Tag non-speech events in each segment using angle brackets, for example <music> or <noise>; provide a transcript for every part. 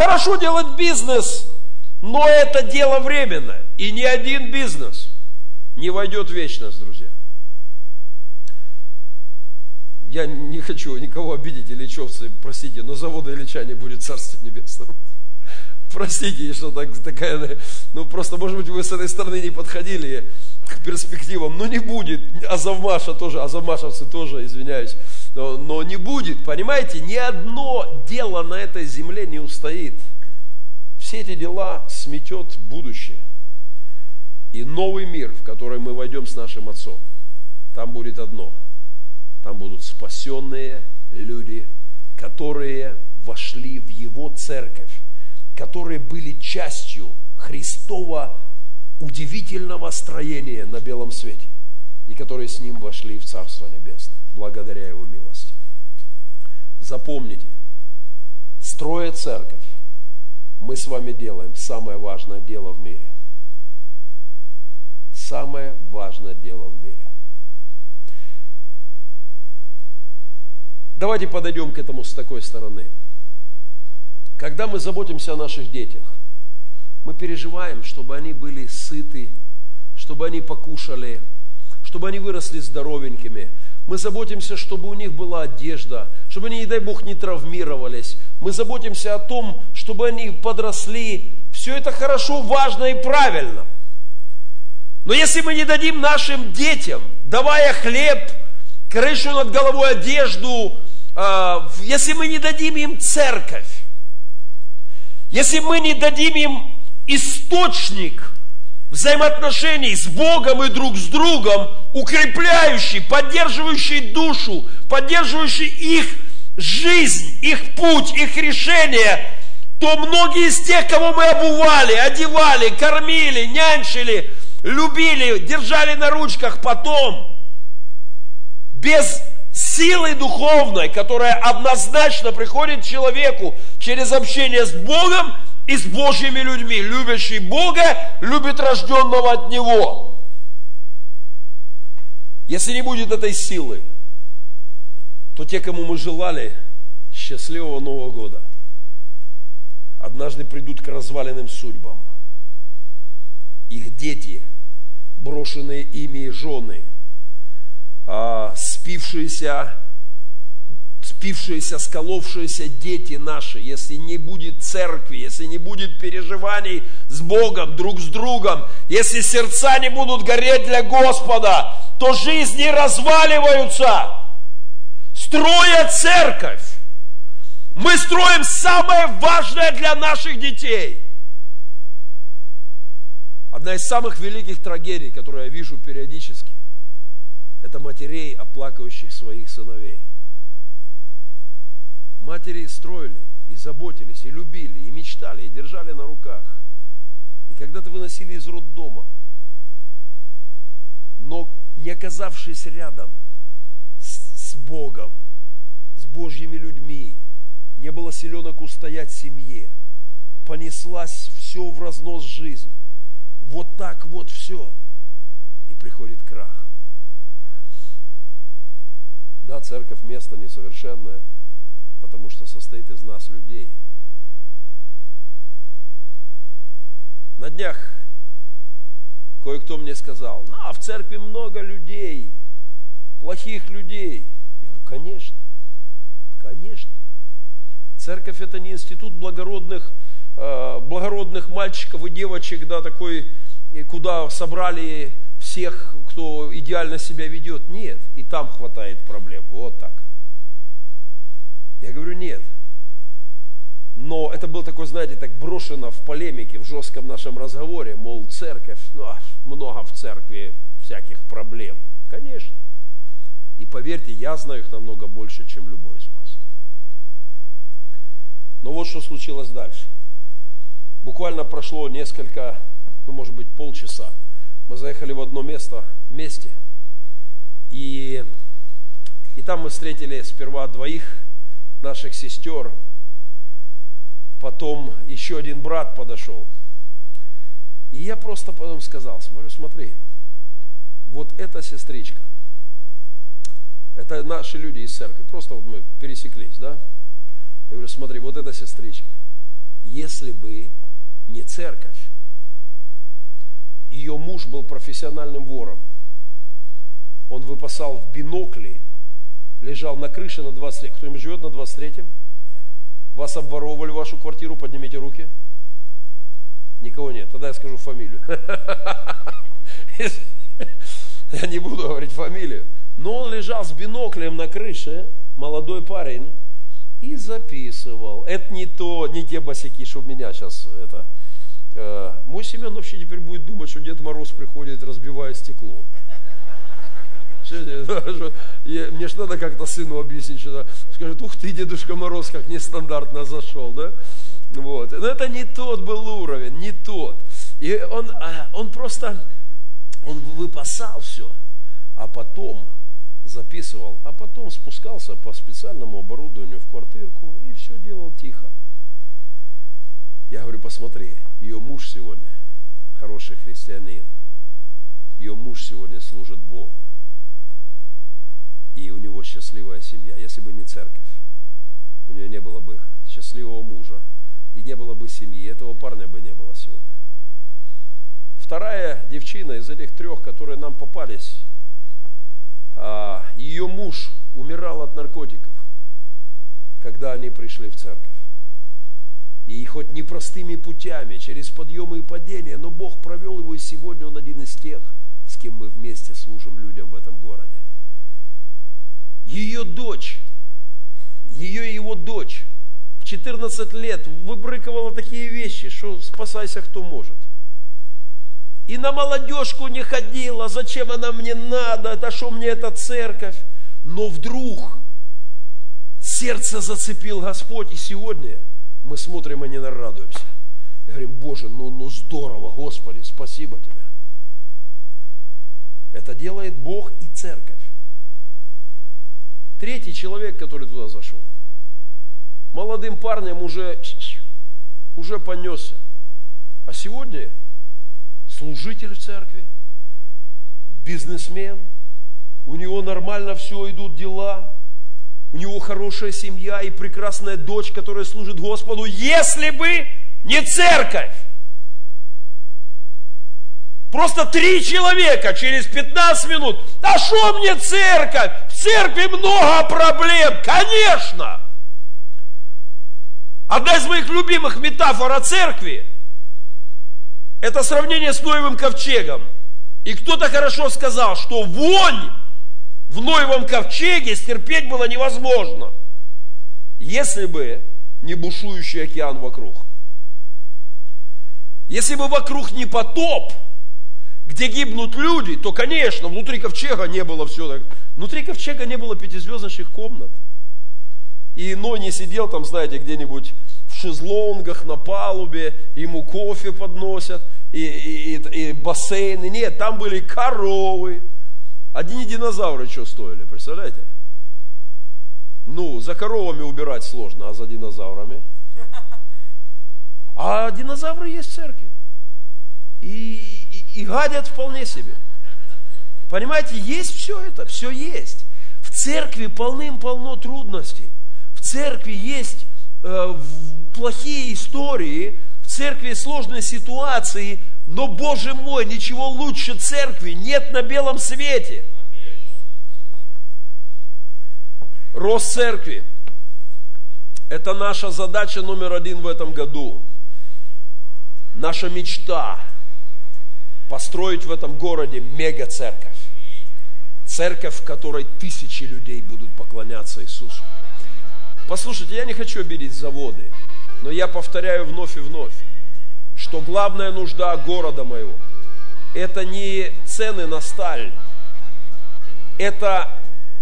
Хорошо делать бизнес, но это дело временное. И ни один бизнес не войдет в вечность, друзья. Я не хочу никого обидеть, Ильичевцы, простите, но завода Ильича не будет Царства Небесного. <laughs> Простите, что так, такая, ну просто, может быть, вы с этой стороны не подходили к перспективам, но не будет. Азовмаша тоже, азовмашевцы тоже, извиняюсь, но, но не будет, понимаете, ни одно дело на этой земле не устоит. Все эти дела сметет будущее. И новый мир, в который мы войдем с нашим Отцом, там будет одно – там будут спасенные люди, которые вошли в Его церковь, которые были частью Христова удивительного строения на белом свете, и которые с Ним вошли в Царство Небесное, благодаря Его милости. Запомните, строя церковь, мы с вами делаем самое важное дело в мире. Самое важное дело в мире. Давайте подойдем к этому с такой стороны. Когда мы заботимся о наших детях, мы переживаем, чтобы они были сыты, чтобы они покушали, чтобы они выросли здоровенькими. Мы заботимся, чтобы у них была одежда, чтобы они, не дай Бог, не травмировались. Мы заботимся о том, чтобы они подросли. Все это хорошо, важно и правильно. Но если мы не дадим нашим детям, давая хлеб, крышу над головой, одежду, а, если мы не дадим им церковь, если мы не дадим им источник взаимоотношений с Богом и друг с другом, укрепляющий, поддерживающий душу, поддерживающий их жизнь, их путь, их решение, то многие из тех, кого мы обували, одевали, кормили, нянчили, любили, держали на ручках, потом без силой духовной, которая однозначно приходит человеку через общение с Богом и с Божьими людьми. Любящий Бога любит рожденного от Него. Если не будет этой силы, то те, кому мы желали счастливого Нового года, однажды придут к разваленным судьбам. Их дети, брошенные ими жены – а, спившиеся, спившиеся, сколовшиеся дети наши, если не будет церкви, если не будет переживаний с Богом, друг с другом, если сердца не будут гореть для Господа, то жизни разваливаются. Строя церковь, мы строим самое важное для наших детей. Одна из самых великих трагедий, которую я вижу периодически, это матерей, оплакивающих своих сыновей. Матери строили, и заботились, и любили, и мечтали, и держали на руках. И когда-то выносили из роддома. Но не оказавшись рядом с, с Богом, с Божьими людьми, не было силенок устоять семье, понеслась все в разнос жизнь. Вот так вот все. И приходит крах. Да, церковь место несовершенное, потому что состоит из нас, людей. На днях кое-кто мне сказал, ну, а в церкви много людей, плохих людей. Я говорю, конечно, конечно. Церковь это не институт благородных, э, благородных мальчиков и девочек, да, такой, куда собрали всех, кто идеально себя ведет. Нет, и там хватает проблем. Вот так. Я говорю, нет. Но это было такое, знаете, так брошено в полемике, в жестком нашем разговоре, мол, церковь, ну, а много в церкви всяких проблем. Конечно. И поверьте, я знаю их намного больше, чем любой из вас. Но вот что случилось дальше. Буквально прошло несколько, ну, может быть, полчаса. Мы заехали в одно место вместе. И, и там мы встретили сперва двоих наших сестер. Потом еще один брат подошел. И я просто потом сказал, смотри, смотри, вот эта сестричка, это наши люди из церкви, просто вот мы пересеклись, да? Я говорю, смотри, вот эта сестричка, если бы не церковь. Ее муж был профессиональным вором. Он выпасал в бинокли, лежал на крыше на 23 Кто-нибудь живет на 23-м? Вас обворовывали вашу квартиру, поднимите руки. Никого нет. Тогда я скажу фамилию. <laughs> Я не буду говорить фамилию. Но он лежал с биноклем на крыше, молодой парень, и записывал. Это не то, не те босики, что у меня сейчас это. Э, мой Семен вообще теперь будет думать, что Дед Мороз приходит, разбивая стекло. Мне же надо как-то сыну объяснить, что скажет, ух ты, Дедушка Мороз, как нестандартно зашел, да? Вот. Но это не тот был уровень, не тот. И он, а, он просто, он выпасал все, а потом записывал, а потом спускался по специальному оборудованию в квартирку и все делал тихо. Я говорю, посмотри, ее муж сегодня хороший христианин. Ее муж сегодня служит Богу. И у него счастливая семья. Если бы не церковь, у нее не было бы счастливого мужа. И не было бы семьи. Этого парня бы не было сегодня. Вторая девчина из этих трех, которые нам попались, а, ее муж умирал от наркотиков, когда они пришли в церковь. И хоть непростыми путями, через подъемы и падения, но Бог провел его, и сегодня он один из тех, с кем мы вместе служим людям в этом городе. Ее дочь, ее и его дочь в 14 лет выбрыковала такие вещи, что спасайся кто может и на молодежку не ходила, зачем она мне надо, это что мне эта церковь. Но вдруг сердце зацепил Господь, и сегодня мы смотрим и не нарадуемся. И говорим, Боже, ну, ну здорово, Господи, спасибо Тебе. Это делает Бог и церковь. Третий человек, который туда зашел, молодым парнем уже, уже понесся. А сегодня служитель в церкви, бизнесмен, у него нормально все идут дела, у него хорошая семья и прекрасная дочь, которая служит Господу, если бы не церковь. Просто три человека через 15 минут. А что мне церковь? В церкви много проблем. Конечно. Одна из моих любимых метафор о церкви – это сравнение с Ноевым ковчегом. И кто-то хорошо сказал, что вонь в Ноевом ковчеге стерпеть было невозможно, если бы не бушующий океан вокруг. Если бы вокруг не потоп, где гибнут люди, то, конечно, внутри ковчега не было все так. Внутри ковчега не было пятизвездочных комнат. И Ной не сидел там, знаете, где-нибудь шезлонгах на палубе, ему кофе подносят, и, и, и бассейны. Нет, там были коровы. Одни динозавры что стоили, представляете? Ну, за коровами убирать сложно, а за динозаврами? А динозавры есть в церкви. И, и, гадят вполне себе. Понимаете, есть все это, все есть. В церкви полным-полно трудностей. В церкви есть э, плохие истории, в церкви сложные ситуации, но, Боже мой, ничего лучше церкви нет на белом свете. Рост церкви – это наша задача номер один в этом году. Наша мечта – построить в этом городе мега-церковь. Церковь, в которой тысячи людей будут поклоняться Иисусу. Послушайте, я не хочу обидеть заводы, но я повторяю вновь и вновь, что главная нужда города моего – это не цены на сталь, это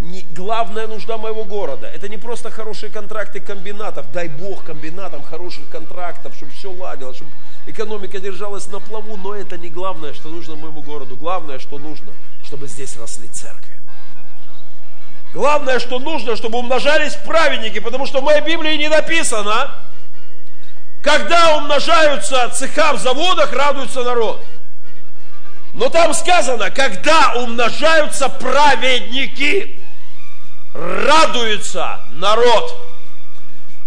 не главная нужда моего города. Это не просто хорошие контракты комбинатов. Дай Бог комбинатам хороших контрактов, чтобы все ладилось, чтобы экономика держалась на плаву. Но это не главное, что нужно моему городу. Главное, что нужно, чтобы здесь росли церкви. Главное, что нужно, чтобы умножались праведники, потому что в моей Библии не написано, когда умножаются цеха в заводах, радуется народ. Но там сказано, когда умножаются праведники, радуется народ.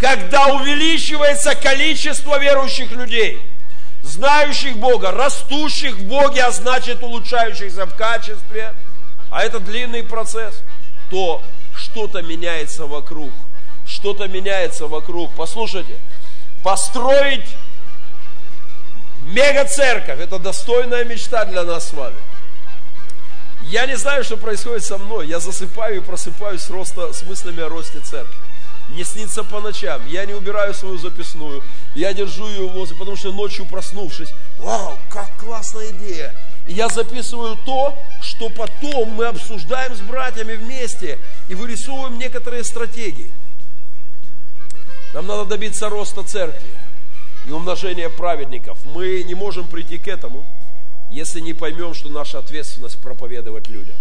когда увеличивается количество верующих людей, знающих Бога, растущих в Боге, а значит улучшающихся в качестве, а это длинный процесс, то что-то меняется вокруг. Что-то меняется вокруг. Послушайте, построить мега-церковь – это достойная мечта для нас с вами. Я не знаю, что происходит со мной. Я засыпаю и просыпаюсь с, роста, с мыслями о росте церкви. Мне снится по ночам. Я не убираю свою записную. Я держу ее в воздухе, потому что ночью проснувшись, вау, как классная идея. Я записываю то, что потом мы обсуждаем с братьями вместе и вырисовываем некоторые стратегии. Нам надо добиться роста церкви и умножения праведников. Мы не можем прийти к этому, если не поймем, что наша ответственность проповедовать людям.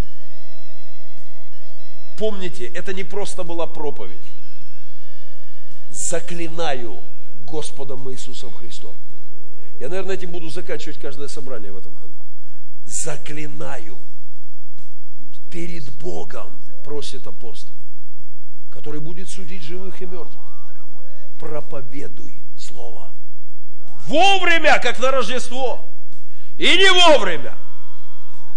Помните, это не просто была проповедь. Заклинаю Господом Иисусом Христом. Я, наверное, этим буду заканчивать каждое собрание в этом году. Заклинаю перед Богом, просит апостол, который будет судить живых и мертвых. Проповедуй Слово. Вовремя, как на Рождество. И не вовремя.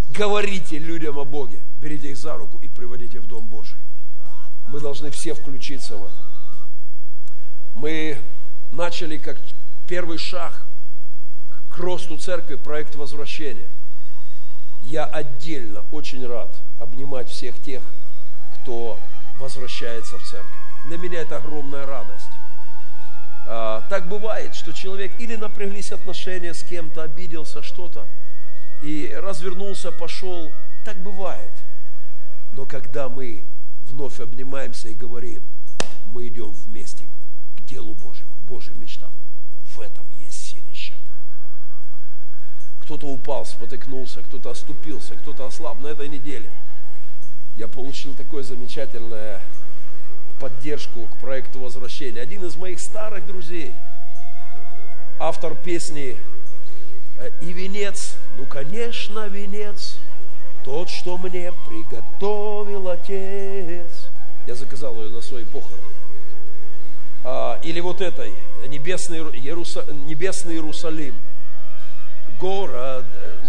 Говорите людям о Боге. Берите их за руку и приводите в Дом Божий. Мы должны все включиться в это. Мы начали как первый шаг к росту церкви проект возвращения. Я отдельно очень рад обнимать всех тех, кто возвращается в церковь. Для меня это огромная радость. А, так бывает, что человек или напряглись отношения с кем-то, обиделся что-то, и развернулся, пошел. Так бывает. Но когда мы вновь обнимаемся и говорим, мы идем вместе делу Божьему, Божьим мечтам, в этом есть силища. Кто-то упал, спотыкнулся, кто-то оступился, кто-то ослаб на этой неделе. Я получил такое замечательное поддержку к проекту возвращения. Один из моих старых друзей, автор песни э, «И венец, ну, конечно, венец, тот, что мне приготовил Отец». Я заказал ее на свои похороны. А, или вот этой, небесный, Иеруса, небесный Иерусалим. Город э,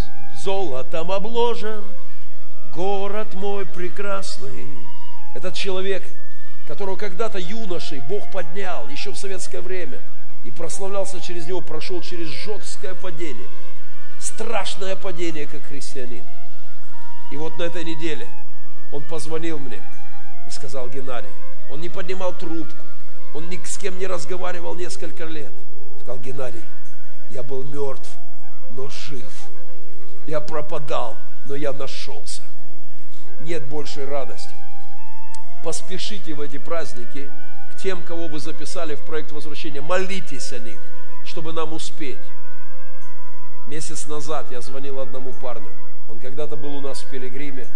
золотом обложен, город мой прекрасный. Этот человек которого когда-то юношей Бог поднял, еще в советское время, и прославлялся через него, прошел через жесткое падение, страшное падение, как христианин. И вот на этой неделе он позвонил мне и сказал, Геннадий, он не поднимал трубку, он ни с кем не разговаривал несколько лет. Сказал, Геннадий, я был мертв, но жив. Я пропадал, но я нашелся. Нет большей радости, поспешите в эти праздники к тем, кого вы записали в проект возвращения. Молитесь о них, чтобы нам успеть. Месяц назад я звонил одному парню. Он когда-то был у нас в Пилигриме.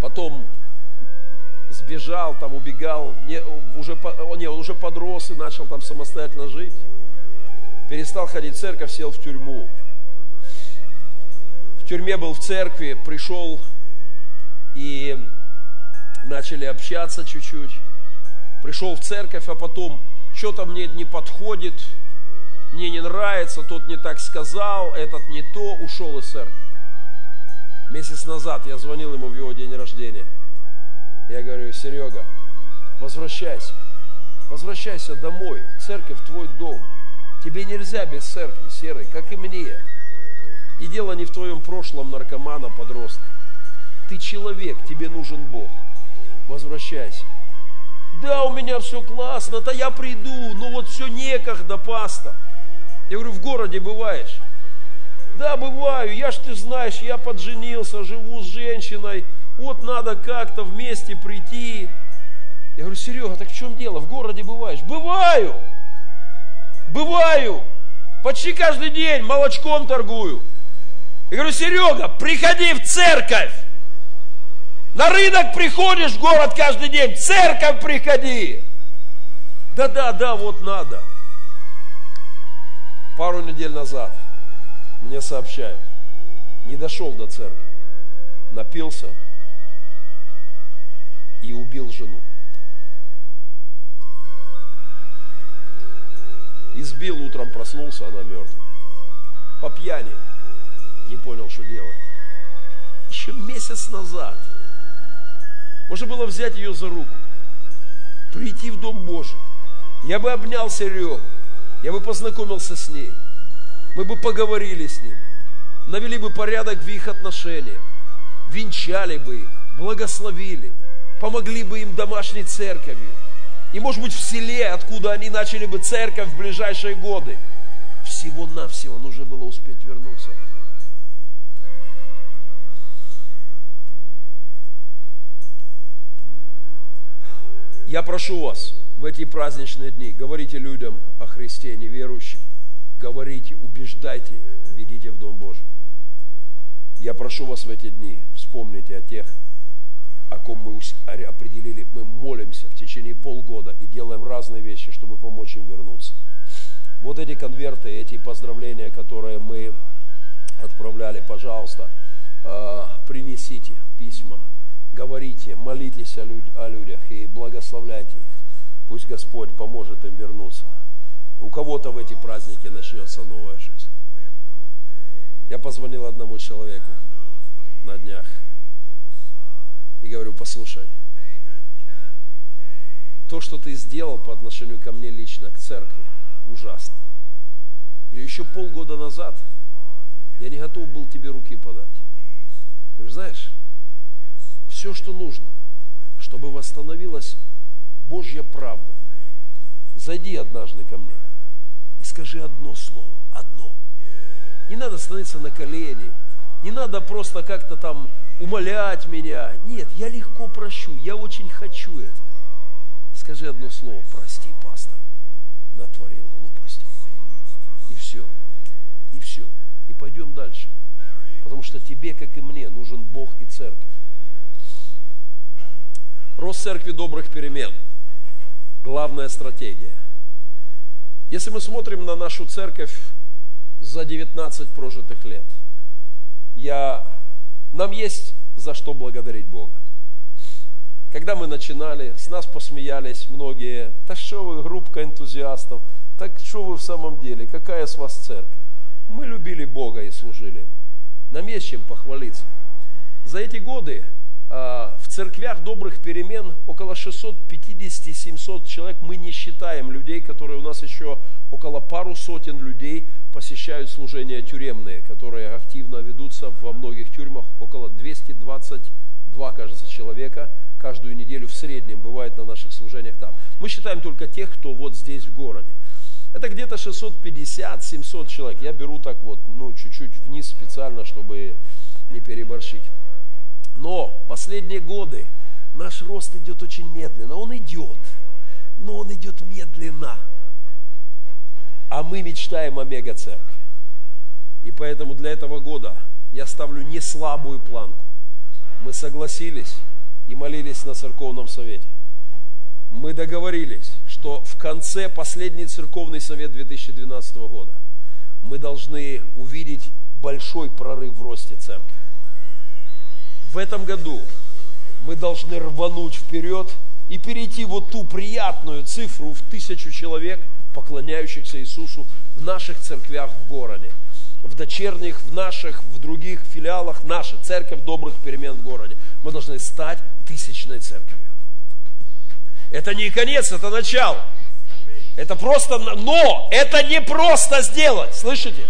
Потом сбежал, там убегал, не, уже, не, он уже подрос и начал там самостоятельно жить. Перестал ходить в церковь, сел в тюрьму. В тюрьме был в церкви, пришел и начали общаться чуть-чуть. Пришел в церковь, а потом что-то мне не подходит, мне не нравится, тот не так сказал, этот не то, ушел из церкви. Месяц назад я звонил ему в его день рождения. Я говорю, Серега, возвращайся, возвращайся домой, церковь твой дом. Тебе нельзя без церкви, серый, как и мне. И дело не в твоем прошлом наркомана, подростка. Ты человек, тебе нужен Бог возвращайся. Да, у меня все классно, да я приду, но вот все некогда, паста. Я говорю, в городе бываешь? Да, бываю, я ж ты знаешь, я подженился, живу с женщиной, вот надо как-то вместе прийти. Я говорю, Серега, так в чем дело, в городе бываешь? Бываю, бываю, почти каждый день молочком торгую. Я говорю, Серега, приходи в церковь. На рынок приходишь в город каждый день, в церковь приходи. Да-да, да, вот надо. Пару недель назад мне сообщают, не дошел до церкви, напился и убил жену. Избил, утром проснулся, она мертва. По пьяни. Не понял, что делать. Еще месяц назад можно было взять ее за руку, прийти в Дом Божий. Я бы обнял Серегу, я бы познакомился с ней, мы бы поговорили с ним, навели бы порядок в их отношениях, венчали бы их, благословили – помогли бы им домашней церковью. И, может быть, в селе, откуда они начали бы церковь в ближайшие годы. Всего-навсего нужно было успеть вернуться. Я прошу вас в эти праздничные дни, говорите людям о Христе неверующим, говорите, убеждайте их, ведите в Дом Божий. Я прошу вас в эти дни, вспомните о тех, о ком мы определили, мы молимся в течение полгода и делаем разные вещи, чтобы помочь им вернуться. Вот эти конверты, эти поздравления, которые мы отправляли, пожалуйста, а, принесите письма, говорите, молитесь о, людях и благословляйте их. Пусть Господь поможет им вернуться. У кого-то в эти праздники начнется новая жизнь. Я позвонил одному человеку на днях и говорю, послушай, то, что ты сделал по отношению ко мне лично, к церкви, ужасно. Или еще полгода назад я не готов был тебе руки подать. Говорю, знаешь, все, что нужно, чтобы восстановилась Божья правда, зайди однажды ко мне и скажи одно слово, одно. Не надо становиться на колени, не надо просто как-то там умолять меня. Нет, я легко прощу, я очень хочу это. Скажи одно слово, прости, пастор, натворил глупости. И все, и все. И пойдем дальше. Потому что тебе, как и мне, нужен Бог и церковь. Рост церкви добрых перемен. Главная стратегия. Если мы смотрим на нашу церковь за 19 прожитых лет, я, нам есть за что благодарить Бога. Когда мы начинали, с нас посмеялись многие. Так что вы, группка энтузиастов, так что вы в самом деле, какая с вас церковь? Мы любили Бога и служили Ему. Нам есть чем похвалиться. За эти годы в церквях добрых перемен около 650-700 человек. Мы не считаем людей, которые у нас еще около пару сотен людей посещают служения тюремные, которые активно ведутся во многих тюрьмах. Около 222, кажется, человека каждую неделю в среднем бывает на наших служениях там. Мы считаем только тех, кто вот здесь в городе. Это где-то 650-700 человек. Я беру так вот, ну, чуть-чуть вниз специально, чтобы не переборщить. Но последние годы наш рост идет очень медленно. Он идет, но он идет медленно. А мы мечтаем о мега-церкви. И поэтому для этого года я ставлю не слабую планку. Мы согласились и молились на церковном совете. Мы договорились, что в конце последний церковный совет 2012 года мы должны увидеть большой прорыв в росте церкви в этом году мы должны рвануть вперед и перейти вот ту приятную цифру в тысячу человек, поклоняющихся Иисусу в наших церквях в городе, в дочерних, в наших, в других филиалах, наша церковь добрых перемен в городе. Мы должны стать тысячной церковью. Это не конец, это начало. Это просто, но это не просто сделать, слышите?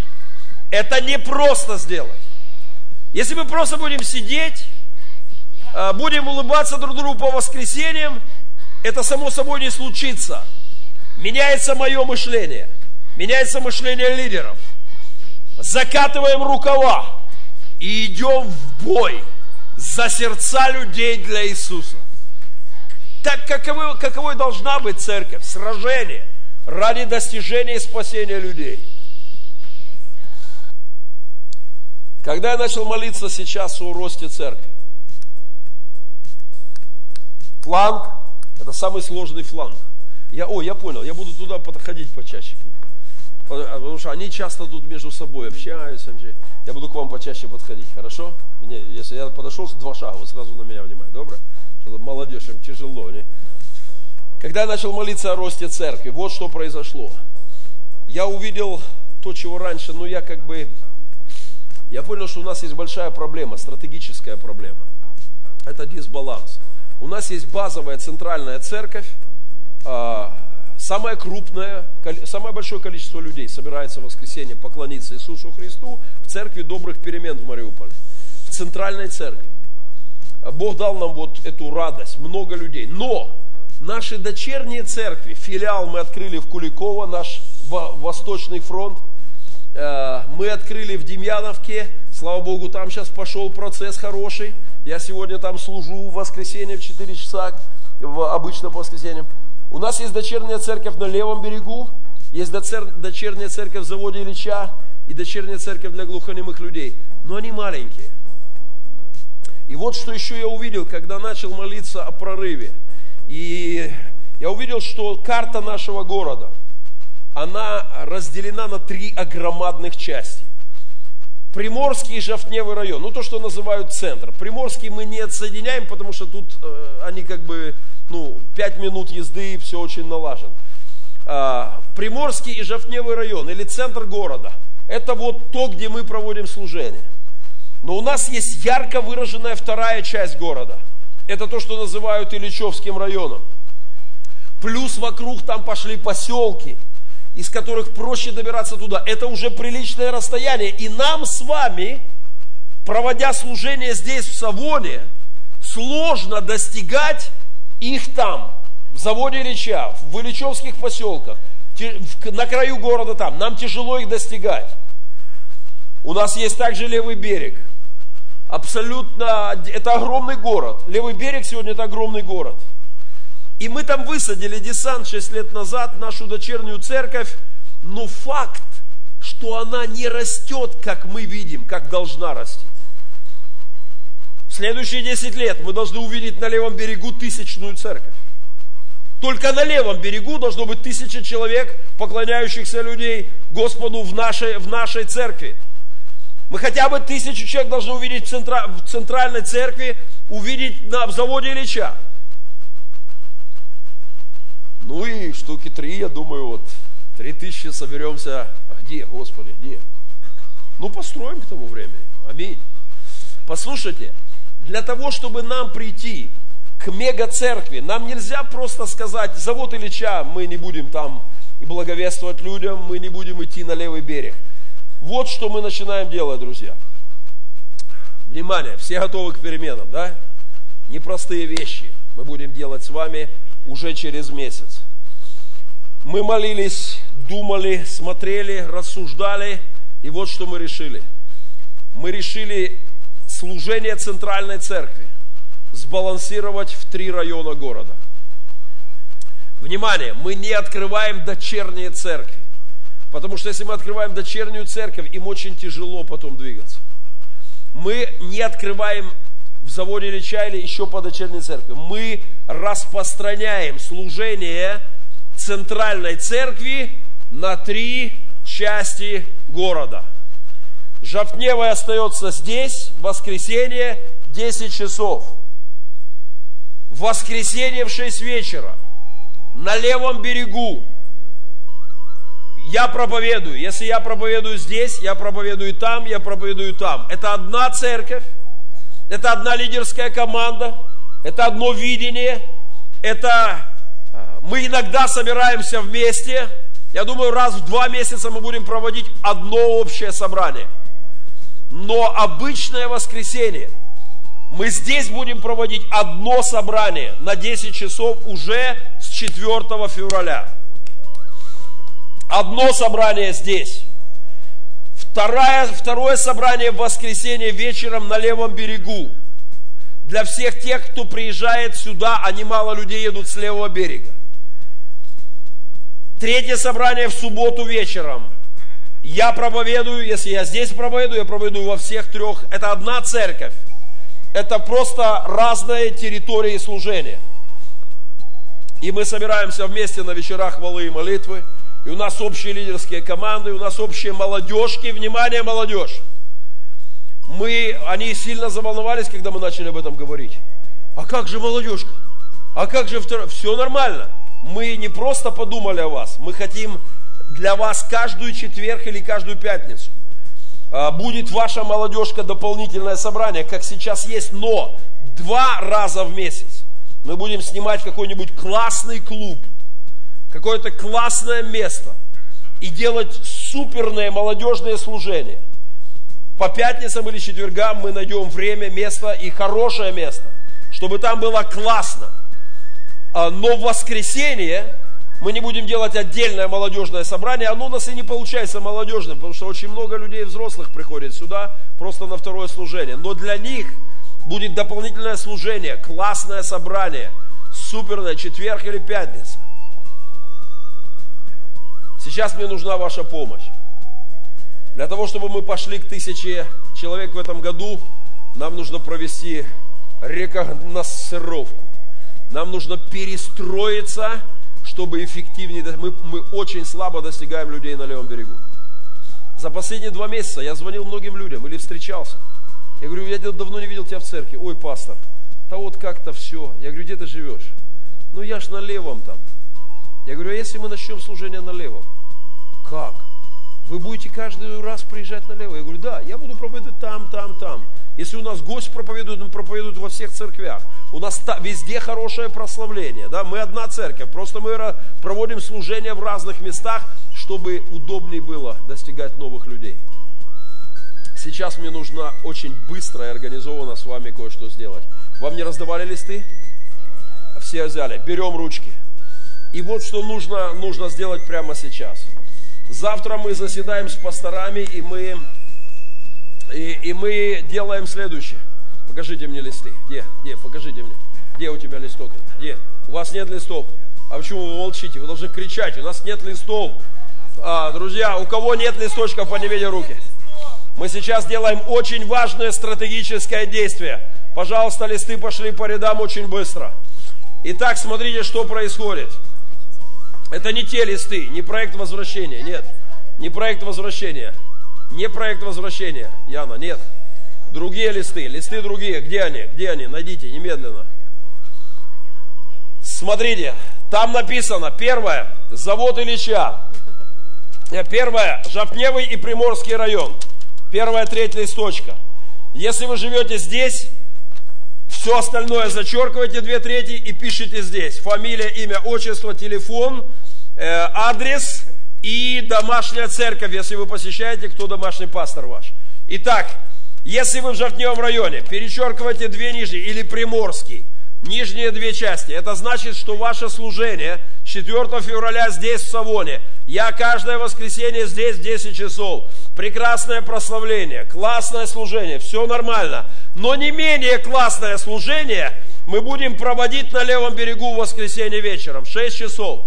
Это не просто сделать. Если мы просто будем сидеть, а, будем улыбаться друг другу по воскресеньям, это само собой не случится. Меняется мое мышление, меняется мышление лидеров. Закатываем рукава и идем в бой за сердца людей для Иисуса. Так каковой, каковой должна быть церковь? Сражение ради достижения и спасения людей. Когда я начал молиться сейчас о росте церкви, фланг – это самый сложный фланг. Я, о, я понял, я буду туда подходить почаще к ним. Потому что они часто тут между собой общаются. Я буду к вам почаще подходить, хорошо? Мне, если я подошел два шага, вы сразу на меня внимание, добро? Что молодежь, им тяжело. Не? Когда я начал молиться о росте церкви, вот что произошло. я увидел то, чего раньше, но я как бы, я понял, что у нас есть большая проблема, стратегическая проблема. Это дисбаланс. У нас есть базовая центральная церковь, а, самое крупное, самое большое количество людей собирается в воскресенье поклониться Иисусу Христу в церкви добрых перемен в Мариуполе, в центральной церкви. Бог дал нам вот эту радость, много людей. Но наши дочерние церкви, филиал мы открыли в Куликово, наш Восточный фронт, мы открыли в Демьяновке, слава Богу, там сейчас пошел процесс хороший. Я сегодня там служу в воскресенье в 4 часа, в, обычно по воскресеньям. У нас есть дочерняя церковь на левом берегу, есть дочерняя церковь в заводе Ильича и дочерняя церковь для глухонемых людей. Но они маленькие. И вот что еще я увидел, когда начал молиться о прорыве. И я увидел, что карта нашего города, она разделена на три огромадных части. Приморский и Жовтневый район, ну то, что называют центр. Приморский мы не отсоединяем, потому что тут э, они как бы, ну, 5 минут езды, и все очень налажено. А, Приморский и Жовтневый район, или центр города, это вот то, где мы проводим служение. Но у нас есть ярко выраженная вторая часть города. Это то, что называют Ильичевским районом. Плюс вокруг там пошли поселки, из которых проще добираться туда. Это уже приличное расстояние. И нам с вами, проводя служение здесь, в Савоне, сложно достигать их там, в заводе Ильича, в Ильичевских поселках, на краю города там. Нам тяжело их достигать. У нас есть также левый берег. Абсолютно, это огромный город. Левый берег сегодня это огромный город. И мы там высадили десант 6 лет назад, нашу дочернюю церковь. Но факт, что она не растет, как мы видим, как должна расти. В следующие 10 лет мы должны увидеть на левом берегу тысячную церковь. Только на левом берегу должно быть тысяча человек, поклоняющихся людей Господу в нашей, в нашей церкви. Мы хотя бы тысячу человек должны увидеть в, центра, в центральной церкви, увидеть на, в заводе Ильича. Ну и штуки три, я думаю, вот три тысячи соберемся. А где, Господи, где? Ну, построим к тому времени. Аминь. Послушайте, для того, чтобы нам прийти к мега-церкви, нам нельзя просто сказать, завод Ильича, мы не будем там и благовествовать людям, мы не будем идти на левый берег. Вот что мы начинаем делать, друзья. Внимание, все готовы к переменам, да? Непростые вещи мы будем делать с вами уже через месяц. Мы молились, думали, смотрели, рассуждали, и вот что мы решили. Мы решили служение центральной церкви сбалансировать в три района города. Внимание, мы не открываем дочерние церкви. Потому что если мы открываем дочернюю церковь, им очень тяжело потом двигаться. Мы не открываем в заводе Ильича или еще по дочерней церкви. Мы распространяем служение центральной церкви на три части города. Жовтневая остается здесь, в воскресенье, 10 часов. В воскресенье в 6 вечера на левом берегу я проповедую. Если я проповедую здесь, я проповедую там, я проповедую там. Это одна церковь, это одна лидерская команда, это одно видение, это мы иногда собираемся вместе. Я думаю, раз в два месяца мы будем проводить одно общее собрание. Но обычное воскресенье мы здесь будем проводить одно собрание на 10 часов уже с 4 февраля. Одно собрание здесь. Второе, второе собрание в воскресенье вечером на левом берегу. Для всех тех, кто приезжает сюда, а немало людей едут с левого берега. Третье собрание в субботу вечером. Я проповедую, если я здесь проповедую, я проповедую во всех трех. Это одна церковь. Это просто разные территории служения. И мы собираемся вместе на вечерах хвалы и молитвы – и у нас общие лидерские команды, и у нас общие молодежки. Внимание, молодежь! Мы, они сильно заволновались, когда мы начали об этом говорить. А как же молодежка? А как же второе? Все нормально. Мы не просто подумали о вас, мы хотим для вас каждую четверг или каждую пятницу. А, будет ваша молодежка дополнительное собрание, как сейчас есть, но два раза в месяц мы будем снимать какой-нибудь классный клуб, какое-то классное место и делать суперные молодежные служения. По пятницам или четвергам мы найдем время, место и хорошее место, чтобы там было классно. А, но в воскресенье мы не будем делать отдельное молодежное собрание, оно у нас и не получается молодежным, потому что очень много людей взрослых приходит сюда просто на второе служение. Но для них будет дополнительное служение, классное собрание, суперное, четверг или пятница. Сейчас мне нужна ваша помощь. Для того, чтобы мы пошли к тысяче человек в этом году, нам нужно провести рекогносцировку. Нам нужно перестроиться, чтобы эффективнее... Мы, мы очень слабо достигаем людей на левом берегу. За последние два месяца я звонил многим людям или встречался. Я говорю, я давно не видел тебя в церкви. Ой, пастор, да вот как-то все. Я говорю, где ты живешь? Ну я ж на левом там. Я говорю, а если мы начнем служение на левом? Как? Вы будете каждый раз приезжать налево? Я говорю, да, я буду проповедовать там, там, там. Если у нас гость проповедует, он проповедует во всех церквях. У нас везде хорошее прославление. Да? Мы одна церковь, просто мы проводим служение в разных местах, чтобы удобнее было достигать новых людей. Сейчас мне нужно очень быстро и организованно с вами кое-что сделать. Вам не раздавали листы? Все взяли. Берем ручки. И вот что нужно, нужно сделать прямо сейчас. Завтра мы заседаем с пасторами, и мы, и, и мы делаем следующее. Покажите мне листы. Где? Где? Покажите мне. Где у тебя листок? Где? У вас нет листов. А почему вы молчите? Вы должны кричать. У нас нет листов. А, друзья, у кого нет листочков, поднимите руки. Мы сейчас делаем очень важное стратегическое действие. Пожалуйста, листы пошли по рядам очень быстро. Итак, смотрите, что происходит. Это не те листы, не проект возвращения, нет. Не проект возвращения. Не проект возвращения, Яна, нет. Другие листы, листы другие. Где они? Где они? Найдите немедленно. Смотрите, там написано, первое, завод Ильича. Э, первое, Жапневый и Приморский район. Первая треть листочка. Если вы живете здесь, все остальное зачеркивайте две трети и пишите здесь. Фамилия, имя, отчество, телефон, э, адрес и домашняя церковь, если вы посещаете, кто домашний пастор ваш. Итак, если вы в Жартневом районе, перечеркивайте две нижние или Приморский – нижние две части. Это значит, что ваше служение 4 февраля здесь, в Савоне. Я каждое воскресенье здесь в 10 часов. Прекрасное прославление, классное служение, все нормально. Но не менее классное служение мы будем проводить на левом берегу в воскресенье вечером, 6 часов.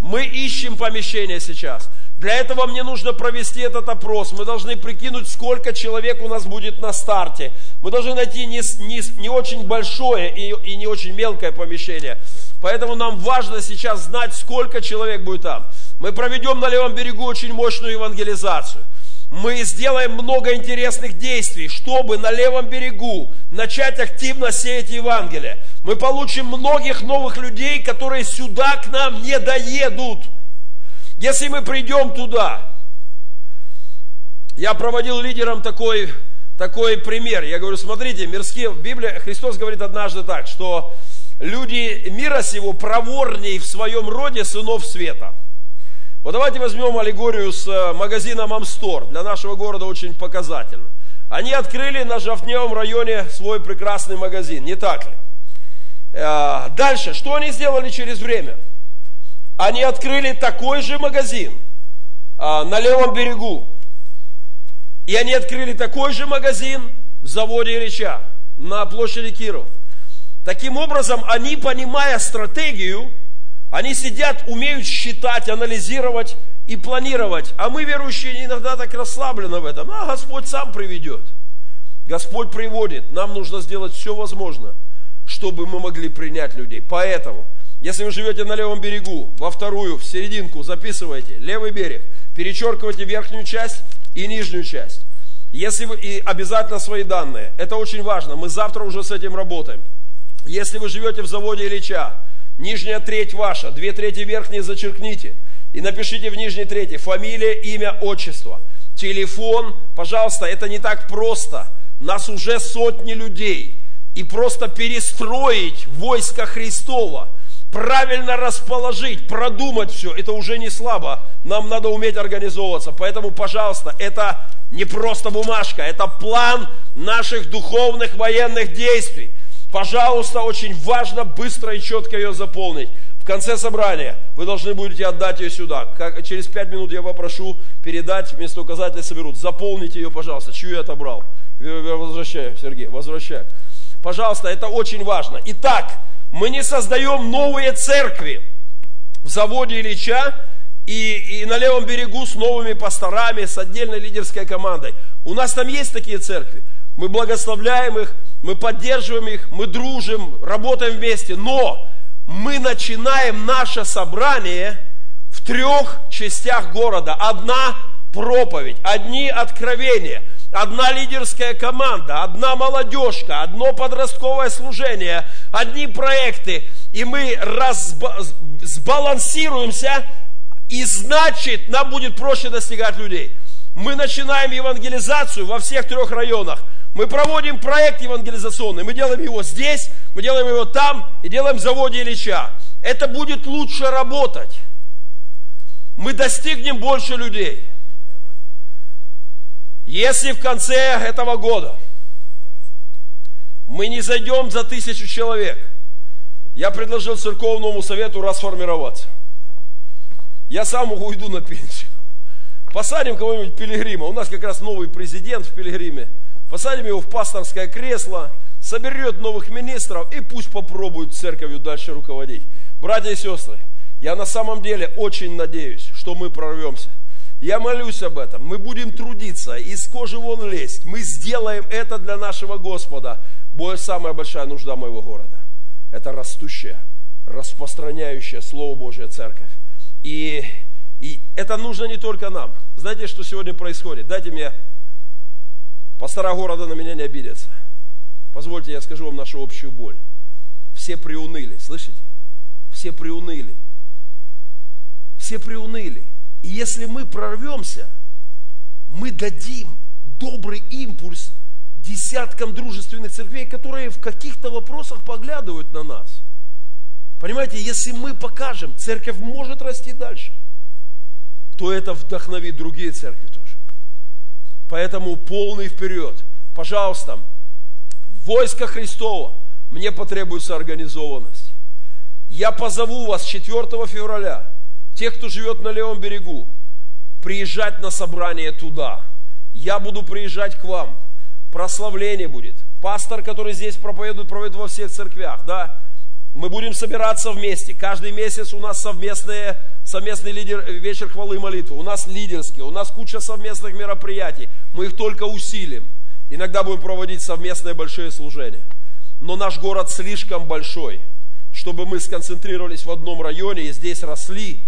Мы ищем помещение сейчас. Для этого мне нужно провести этот опрос. Мы должны прикинуть, сколько человек у нас будет на старте. Мы должны найти не, не, не очень большое и, и не очень мелкое помещение. Поэтому нам важно сейчас знать, сколько человек будет там. Мы проведем на левом берегу очень мощную евангелизацию. Мы сделаем много интересных действий, чтобы на левом берегу начать активно сеять Евангелие. Мы получим многих новых людей, которые сюда к нам не доедут – если мы придем туда, я проводил лидерам такой, такой пример. Я говорю, смотрите, мирские, в Библии Христос говорит однажды так, что люди мира сего проворнее в своем роде сынов света. Вот давайте возьмем аллегорию с э, магазином Амстор. Для нашего города очень показательно. Они открыли на Жовтневом районе свой прекрасный магазин, не так ли? Э, дальше, что они сделали через время? они открыли такой же магазин а, на левом берегу. И они открыли такой же магазин в заводе Ильича на площади Киров. Таким образом, они, понимая стратегию, они сидят, умеют считать, анализировать и планировать. А мы, верующие, иногда так расслаблены в этом. А Господь сам приведет. Господь приводит. Нам нужно сделать все возможное, чтобы мы могли принять людей. Поэтому – если вы живете на левом берегу, во вторую, в серединку, записывайте левый берег, перечеркивайте верхнюю часть и нижнюю часть. Если вы, и обязательно свои данные. Это очень важно. Мы завтра уже с этим работаем. Если вы живете в заводе Ильича, нижняя треть ваша, две трети верхние зачеркните. И напишите в нижней трети фамилия, имя, отчество. Телефон, пожалуйста, это не так просто. Нас уже сотни людей. И просто перестроить войско Христова, правильно расположить, продумать все, это уже не слабо. Нам надо уметь организовываться. Поэтому, пожалуйста, это не просто бумажка, это план наших духовных военных действий. Пожалуйста, очень важно быстро и четко ее заполнить. В конце собрания вы должны будете отдать ее сюда. Как, через пять минут я попрошу передать, вместо указателя соберут. Заполните ее, пожалуйста. Чью я отобрал? Возвращаю, Сергей, возвращаю. Пожалуйста, это очень важно. Итак, мы не создаем новые церкви в заводе Ильича и, и на левом берегу с новыми пасторами, с отдельной лидерской командой. У нас там есть такие церкви. Мы благословляем их, мы поддерживаем их, мы дружим, работаем вместе. Но мы начинаем наше собрание в трех частях города. Одна проповедь, одни откровения, одна лидерская команда, одна молодежка, одно подростковое служение, одни проекты. И мы сбалансируемся и значит, нам будет проще достигать людей. Мы начинаем евангелизацию во всех трех районах. Мы проводим проект евангелизационный. Мы делаем его здесь, мы делаем его там и делаем в заводе Ильича. Это будет лучше работать. Мы достигнем больше людей. Если в конце этого года мы не зайдем за тысячу человек, я предложил церковному совету расформироваться. Я сам уйду на пенсию. Посадим кого-нибудь пилигрима. У нас как раз новый президент в пилигриме. Посадим его в пасторское кресло, соберет новых министров и пусть попробует церковью дальше руководить. Братья и сестры, я на самом деле очень надеюсь, что мы прорвемся. Я молюсь об этом. Мы будем трудиться, из кожи вон лезть. Мы сделаем это для нашего Господа. Бо самая большая нужда моего города. Это растущая, распространяющая Слово Божье церковь. И, и это нужно не только нам. Знаете, что сегодня происходит? Дайте мне, пастора города на меня не обидятся. Позвольте, я скажу вам нашу общую боль. Все приуныли, слышите? Все приуныли. Все приуныли. И если мы прорвемся, мы дадим добрый импульс десяткам дружественных церквей, которые в каких-то вопросах поглядывают на нас – Понимаете, если мы покажем, церковь может расти дальше, то это вдохновит другие церкви. Поэтому полный вперед. Пожалуйста, войско Христова, мне потребуется организованность. Я позову вас 4 февраля, тех, кто живет на левом берегу, приезжать на собрание туда. Я буду приезжать к вам. Прославление будет. Пастор, который здесь проповедует, проповедует во всех церквях, да, мы будем собираться вместе. Каждый месяц у нас совместные, совместный лидер, вечер хвалы и молитвы. У нас лидерские, у нас куча совместных мероприятий. Мы их только усилим. Иногда будем проводить совместные большие служения. Но наш город слишком большой, чтобы мы сконцентрировались в одном районе и здесь росли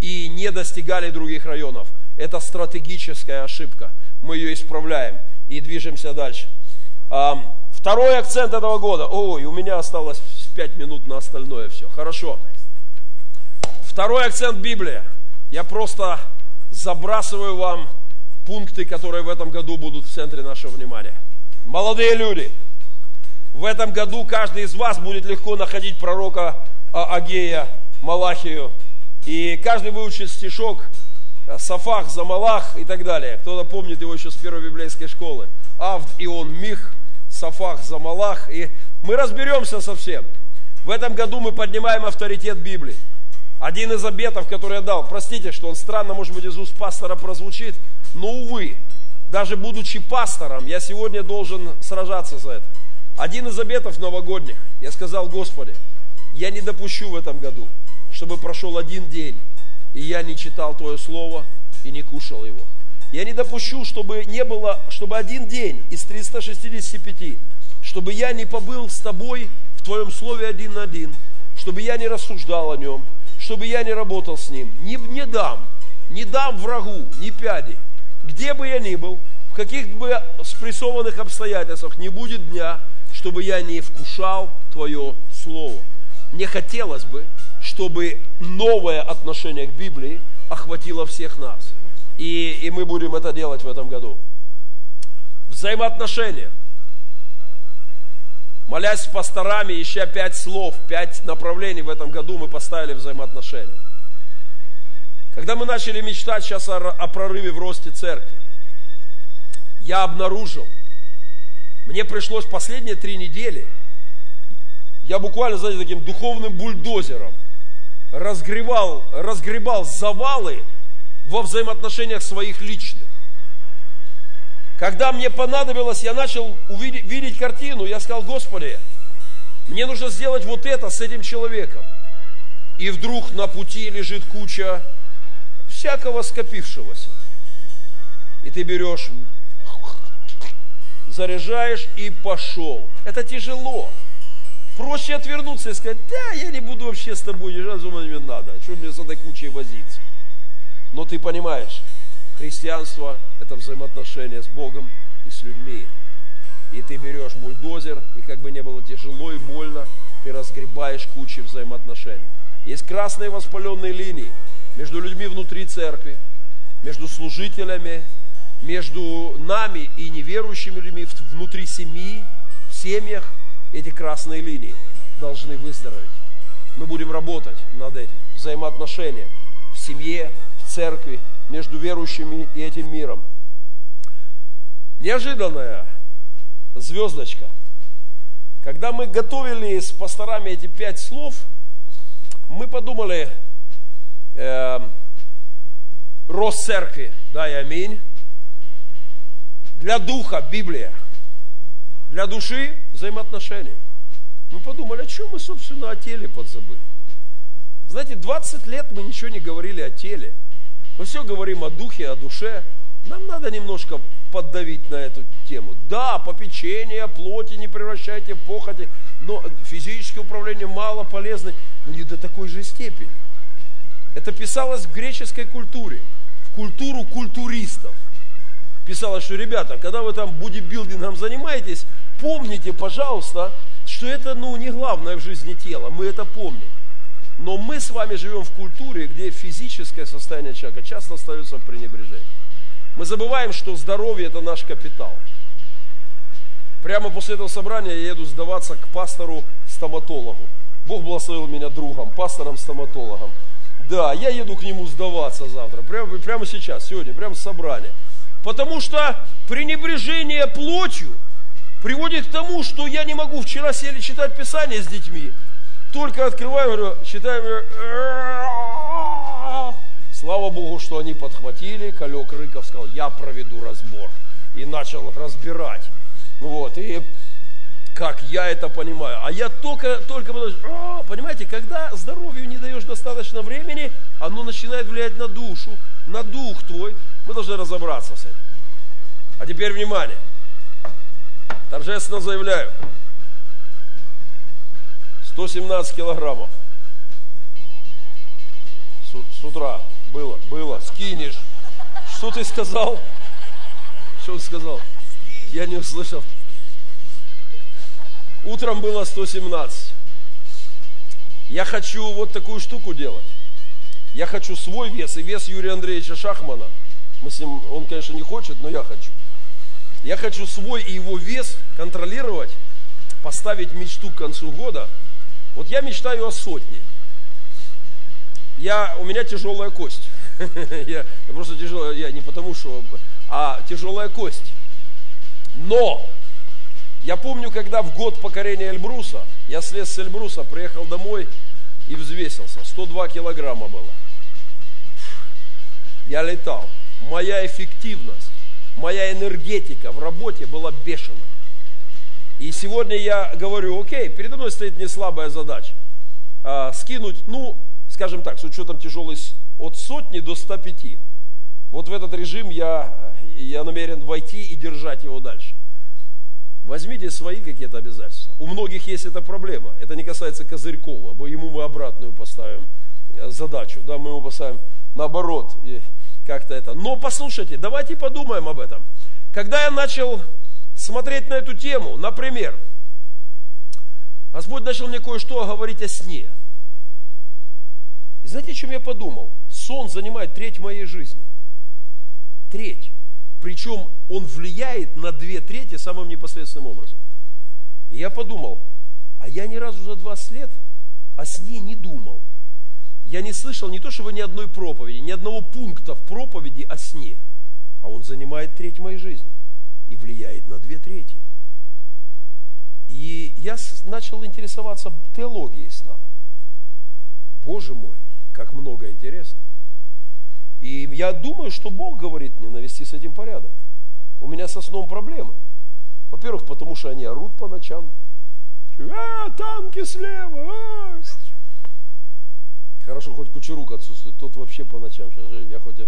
и не достигали других районов. Это стратегическая ошибка. Мы ее исправляем и движемся дальше. Второй акцент этого года. Ой, у меня осталось 5 минут на остальное все. Хорошо. Второй акцент Библия. Я просто забрасываю вам пункты, которые в этом году будут в центре нашего внимания. Молодые люди, в этом году каждый из вас будет легко находить пророка Агея, Малахию. И каждый выучит стишок Сафах, Замалах и так далее. Кто-то помнит его еще с первой библейской школы. Авд, Ион, Мих, Сафах, Замалах. И мы разберемся со всем. В этом году мы поднимаем авторитет Библии. Один из обетов, который я дал, простите, что он странно, может быть, из уст пастора прозвучит, но, увы, даже будучи пастором, я сегодня должен сражаться за это. Один из обетов новогодних, я сказал, Господи, я не допущу в этом году, чтобы прошел один день, и я не читал Твое Слово и не кушал его. Я не допущу, чтобы не было, чтобы один день из 365, чтобы я не побыл с Тобой в Твоем Слове один на один, чтобы я не рассуждал о нем, чтобы я не работал с ним. Не, не дам, не дам врагу ни пяди. Где бы я ни был, в каких бы спрессованных обстоятельствах не будет дня, чтобы я не вкушал Твое Слово. Мне хотелось бы, чтобы новое отношение к Библии охватило всех нас. И, и мы будем это делать в этом году. Взаимоотношения. Молясь с пасторами, ища пять слов, пять направлений в этом году, мы поставили взаимоотношения. Когда мы начали мечтать сейчас о, о прорыве в росте церкви, я обнаружил, мне пришлось последние три недели, я буквально, знаете, таким духовным бульдозером разгребал, разгребал завалы во взаимоотношениях своих личных. Когда мне понадобилось, я начал увидеть, видеть картину, я сказал, Господи, мне нужно сделать вот это с этим человеком. И вдруг на пути лежит куча всякого скопившегося. И ты берешь, заряжаешь и пошел. Это тяжело. Проще отвернуться и сказать, да, я не буду вообще с тобой, не разума мне надо. Что мне с этой кучей возиться? Но ты понимаешь, Христианство – это взаимоотношения с Богом и с людьми. И ты берешь бульдозер, и как бы не было тяжело и больно, ты разгребаешь кучи взаимоотношений. Есть красные воспаленные линии между людьми внутри церкви, между служителями, между нами и неверующими людьми внутри семьи, в семьях. Эти красные линии должны выздороветь. Мы будем работать над этим. Взаимоотношения в семье, в церкви, между верующими и этим миром. Неожиданная звездочка. Когда мы готовили с пасторами эти пять слов, мы подумали, э, рост церкви, да и аминь. Для духа Библия, для души взаимоотношения. Мы подумали, о чем мы, собственно, о теле подзабыли. Знаете, 20 лет мы ничего не говорили о теле. Мы все говорим о духе, о душе. Нам надо немножко поддавить на эту тему. Да, попечение, плоти не превращайте в похоти, но физическое управление мало полезно, но не до такой же степени. Это писалось в греческой культуре, в культуру культуристов. Писалось, что, ребята, когда вы там бодибилдингом занимаетесь, помните, пожалуйста, что это, ну, не главное в жизни тела, мы это помним. Но мы с вами живем в культуре, где физическое состояние человека часто остается в пренебрежении. Мы забываем, что здоровье это наш капитал. Прямо после этого собрания я еду сдаваться к пастору-стоматологу. Бог благословил меня другом, пастором-стоматологом. Да, я еду к нему сдаваться завтра, прямо, прямо сейчас, сегодня, прямо с собрания. Потому что пренебрежение плотью приводит к тому, что я не могу вчера сели читать Писание с детьми, только открываю, говорю, читаем, слава Богу, что они подхватили, Калек Рыков сказал, я проведу разбор. И начал разбирать. Вот, и как я это понимаю. А я только, только понимаете, когда здоровью не даешь достаточно времени, оно начинает влиять на душу, на дух твой. Мы должны разобраться с этим. А теперь внимание. Торжественно заявляю, 117 килограммов. С, с утра было, было, скинешь. Что ты сказал? Что ты сказал? Я не услышал. Утром было 117. Я хочу вот такую штуку делать. Я хочу свой вес и вес Юрия Андреевича Шахмана. Мы с ним, он, конечно, не хочет, но я хочу. Я хочу свой и его вес контролировать, поставить мечту к концу года – вот я мечтаю о сотне. Я, у меня тяжелая кость. <laughs> я, я просто тяжелая, я не потому что, а тяжелая кость. Но я помню, когда в год покорения Эльбруса, я слез с Эльбруса, приехал домой и взвесился. 102 килограмма было. Я летал. Моя эффективность, моя энергетика в работе была бешеная. И сегодня я говорю, окей, передо мной стоит не слабая задача. А, скинуть, ну, скажем так, с учетом тяжелой от сотни до 105. Вот в этот режим я, я намерен войти и держать его дальше. Возьмите свои какие-то обязательства. У многих есть эта проблема. Это не касается Козырькова. Мы ему мы обратную поставим э, задачу. Да, мы ему поставим наоборот. Как-то это. Но послушайте, давайте подумаем об этом. Когда я начал смотреть на эту тему. Например, Господь начал мне кое-что говорить о сне. И знаете, о чем я подумал? сон занимает треть моей жизни. Треть. Причем он влияет на две трети самым непосредственным образом. И я подумал, а я ни разу за 20 лет о сне не думал. Я не слышал не то, что вы ни одной проповеди, ни одного пункта в проповеди о сне. А он занимает треть моей жизни и влияет на две трети. И я начал интересоваться теологией сна. Боже мой, как много интересно. И я думаю, что Бог говорит мне навести с этим порядок. У меня со сном проблемы. Во-первых, потому что они орут по ночам. А, танки слева! А! Хорошо, хоть Кучерук отсутствует, тот вообще по ночам сейчас. Я хоть...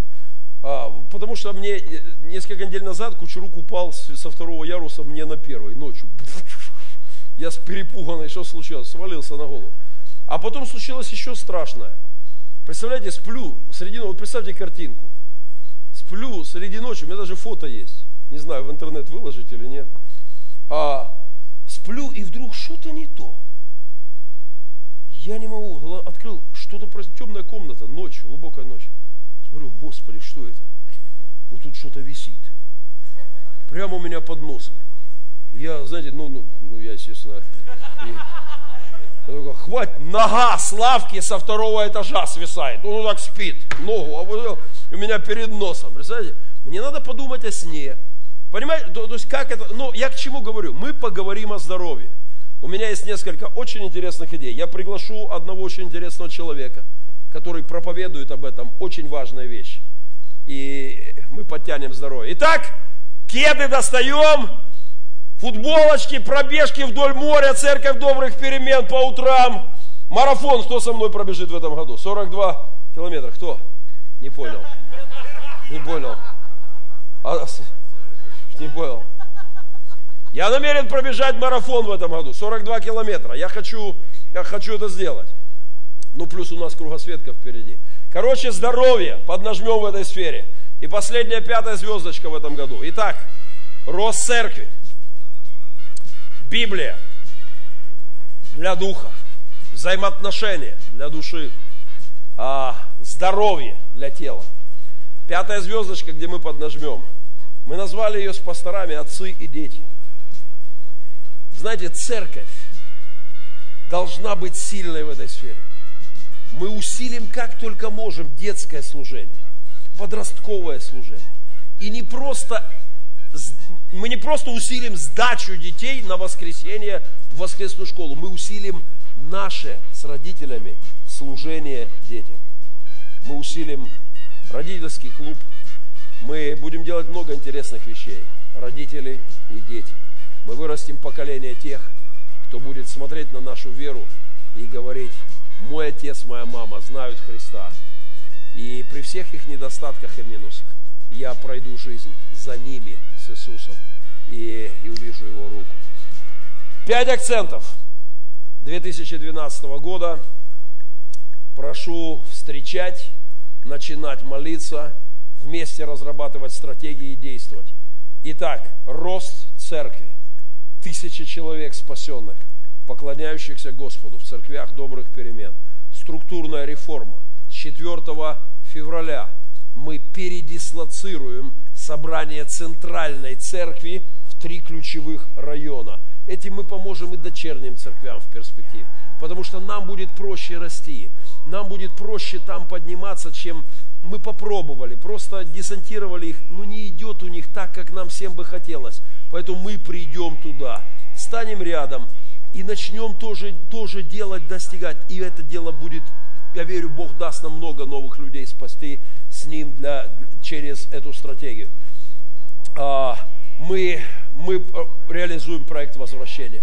А, потому что мне несколько недель назад Кучерук упал со второго яруса мне на первый ночью. Я с перепуганной, что случилось? Свалился на голову. А потом случилось еще страшное. Представляете, сплю среди ночи, вот представьте картинку. Сплю среди ночи, у меня даже фото есть. Не знаю, в интернет выложить или нет. А, сплю, и вдруг что-то не то. Я не могу, открыл, что-то просто темная комната, ночь, глубокая ночь. Смотрю, Господи, что это? Вот тут что-то висит. Прямо у меня под носом. Я, знаете, ну, ну, ну я, естественно, и, хватит, нога Славки со второго этажа свисает. Он так спит, ногу, а у меня перед носом. Представляете? Мне надо подумать о сне. Понимаете, то, то есть как это, ну, я к чему говорю? Мы поговорим о здоровье. У меня есть несколько очень интересных идей. Я приглашу одного очень интересного человека, который проповедует об этом. Очень важная вещь. И мы подтянем здоровье. Итак, кеды достаем, футболочки, пробежки вдоль моря, церковь добрых перемен по утрам. Марафон, кто со мной пробежит в этом году? 42 километра. Кто? Не понял. Не понял. А, не понял. Я намерен пробежать марафон в этом году, 42 километра. Я хочу, я хочу это сделать. Ну, плюс у нас кругосветка впереди. Короче, здоровье поднажмем в этой сфере. И последняя пятая звездочка в этом году. Итак, рост церкви. Библия для духа, взаимоотношения для души, а, здоровье для тела. Пятая звездочка, где мы поднажмем. Мы назвали ее с пасторами отцы и дети. Знаете, церковь должна быть сильной в этой сфере. Мы усилим как только можем детское служение, подростковое служение. И не просто мы не просто усилим сдачу детей на воскресенье в воскресную школу, мы усилим наше с родителями служение детям. Мы усилим родительский клуб, мы будем делать много интересных вещей, родители и дети. Мы вырастим поколение тех, кто будет смотреть на нашу веру и говорить, мой отец, моя мама знают Христа. И при всех их недостатках и минусах я пройду жизнь за ними, с Иисусом, и, и увижу Его руку. Пять акцентов 2012 года. Прошу встречать, начинать молиться, вместе разрабатывать стратегии и действовать. Итак, рост церкви. Тысячи человек спасенных, поклоняющихся Господу в церквях добрых перемен. Структурная реформа. С 4 февраля мы передислоцируем собрание центральной церкви в три ключевых района. Этим мы поможем и дочерним церквям в перспективе. Потому что нам будет проще расти. Нам будет проще там подниматься, чем мы попробовали. Просто десантировали их. Но не идет у них так, как нам всем бы хотелось. Поэтому мы придем туда. Станем рядом и начнем тоже, тоже делать, достигать. И это дело будет, я верю, Бог даст нам много новых людей спасти с Ним для, через эту стратегию. А, мы, мы э, реализуем проект возвращения.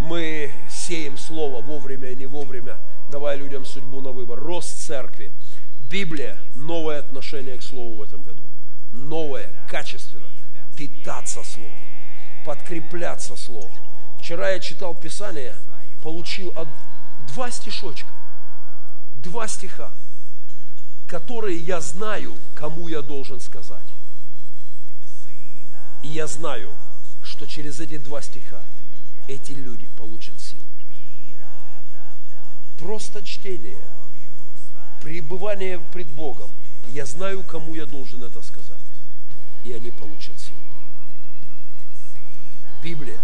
Мы сеем слово вовремя и не вовремя, давая людям судьбу на выбор. Рост церкви. Библия – новое отношение к слову в этом году. Новое, качественно. Питаться словом. Подкрепляться словом. Вчера я читал Писание, получил два стишочка. Два стиха которые я знаю, кому я должен сказать. И я знаю, что через эти два стиха эти люди получат силу. Просто чтение пребывание пред Богом. Я знаю, кому я должен это сказать. И они получат силу. Библия,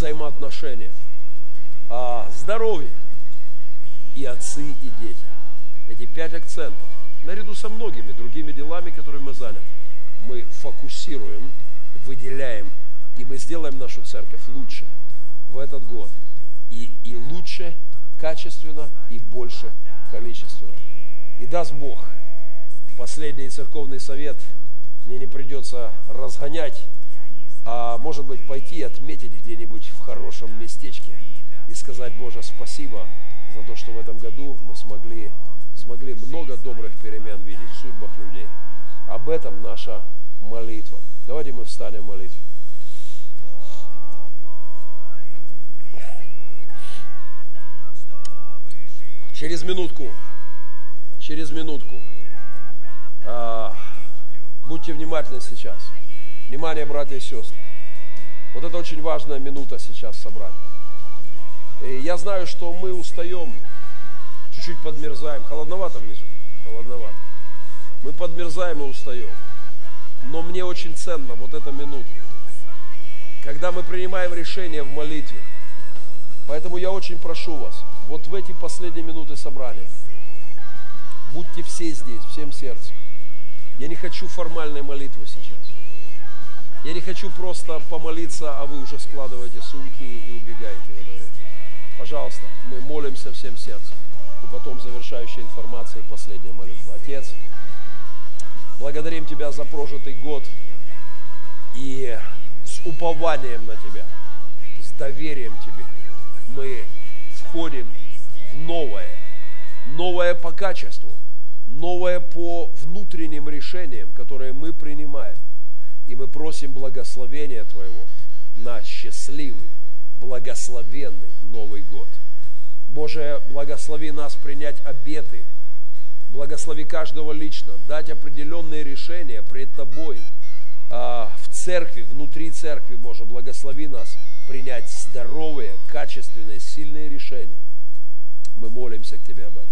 взаимоотношения, а, здоровье и отцы, и дети. Эти пять акцентов, наряду со многими другими делами, которыми мы заняты, мы фокусируем, выделяем, и мы сделаем нашу церковь лучше в этот год. И, и лучше качественно, и больше количественно. И даст Бог, последний церковный совет мне не придется разгонять, а может быть пойти отметить где-нибудь в хорошем местечке и сказать, Боже, спасибо за то, что в этом году мы смогли, смогли много добрых перемен видеть в судьбах людей. Об этом наша молитва. Давайте мы встанем в молитве. Через минутку, через минутку. А, будьте внимательны сейчас. Внимание, братья и сестры. Вот это очень важная минута сейчас собрания. И я знаю, что мы устаем, чуть-чуть подмерзаем. Холодновато внизу? Холодновато. Мы подмерзаем и устаем. Но мне очень ценно вот эта минута, когда мы принимаем решение в молитве. Поэтому я очень прошу вас, вот в эти последние минуты собрания, будьте все здесь, всем сердцем. Я не хочу формальной молитвы сейчас. Я не хочу просто помолиться, а вы уже складываете сумки и убегаете. Пожалуйста, мы молимся всем сердцем. И потом завершающая информация и последняя молитва. Отец, благодарим Тебя за прожитый год и с упованием на Тебя, с доверием Тебе мы входим в новое, новое по качеству, новое по внутренним решениям, которые мы принимаем. И мы просим благословения Твоего на счастливый, благословенный Новый год. Боже, благослови нас принять обеты, благослови каждого лично, дать определенные решения пред Тобой а, в церкви, внутри церкви, Боже, благослови нас принять здоровые, качественные, сильные решения. Мы молимся к Тебе об этом.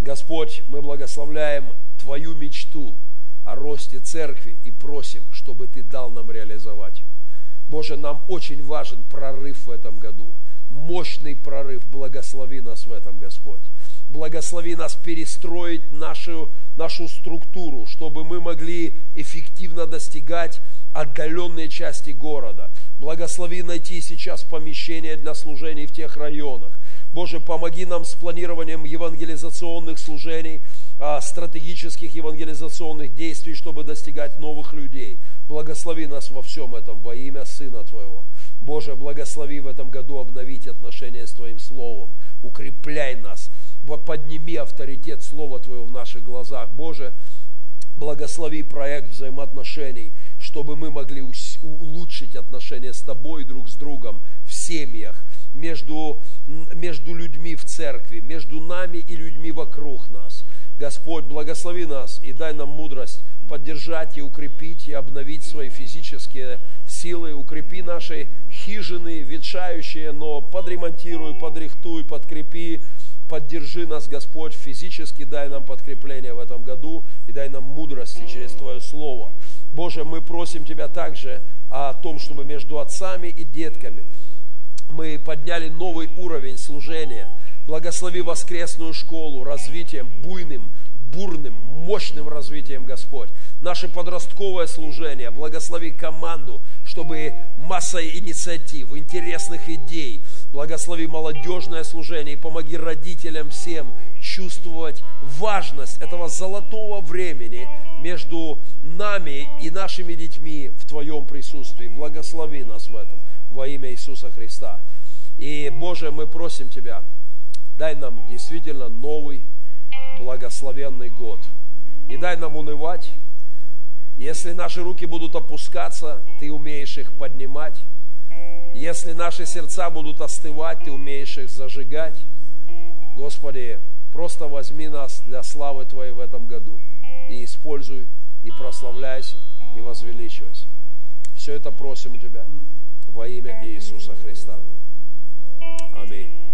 Господь, мы благословляем Твою мечту о росте церкви и просим, чтобы Ты дал нам реализовать ее. Боже, нам очень важен прорыв в этом году. Мощный прорыв. Благослови нас в этом, Господь. Благослови нас перестроить нашу, нашу структуру, чтобы мы могли эффективно достигать отдаленные части города. Благослови найти сейчас помещение для служений в тех районах. Боже, помоги нам с планированием евангелизационных служений, стратегических евангелизационных действий, чтобы достигать новых людей. Благослови нас во всем этом во имя Сына Твоего. Боже, благослови в этом году обновить отношения с Твоим Словом. Укрепляй нас. Подними авторитет Слова Твоего в наших глазах. Боже, благослови проект взаимоотношений, чтобы мы могли улучшить отношения с Тобой друг с другом в семьях, между, между людьми в церкви, между нами и людьми вокруг. Господь, благослови нас и дай нам мудрость поддержать и укрепить и обновить свои физические силы, укрепи наши хижины, ветшающие, но подремонтируй, подрихтуй, подкрепи, поддержи нас, Господь, физически, дай нам подкрепление в этом году и дай нам мудрости через Твое Слово. Боже, мы просим Тебя также о том, чтобы между отцами и детками мы подняли новый уровень служения. Благослови воскресную школу развитием буйным, бурным, мощным развитием, Господь. Наше подростковое служение, благослови команду, чтобы масса инициатив, интересных идей, благослови молодежное служение и помоги родителям всем чувствовать важность этого золотого времени между нами и нашими детьми в Твоем присутствии. Благослови нас в этом во имя Иисуса Христа. И, Боже, мы просим Тебя, дай нам действительно новый благословенный год. Не дай нам унывать. Если наши руки будут опускаться, Ты умеешь их поднимать. Если наши сердца будут остывать, Ты умеешь их зажигать. Господи, просто возьми нас для славы Твоей в этом году и используй, и прославляйся, и возвеличивайся. Все это просим у Тебя во имя Иисуса Христа. Аминь.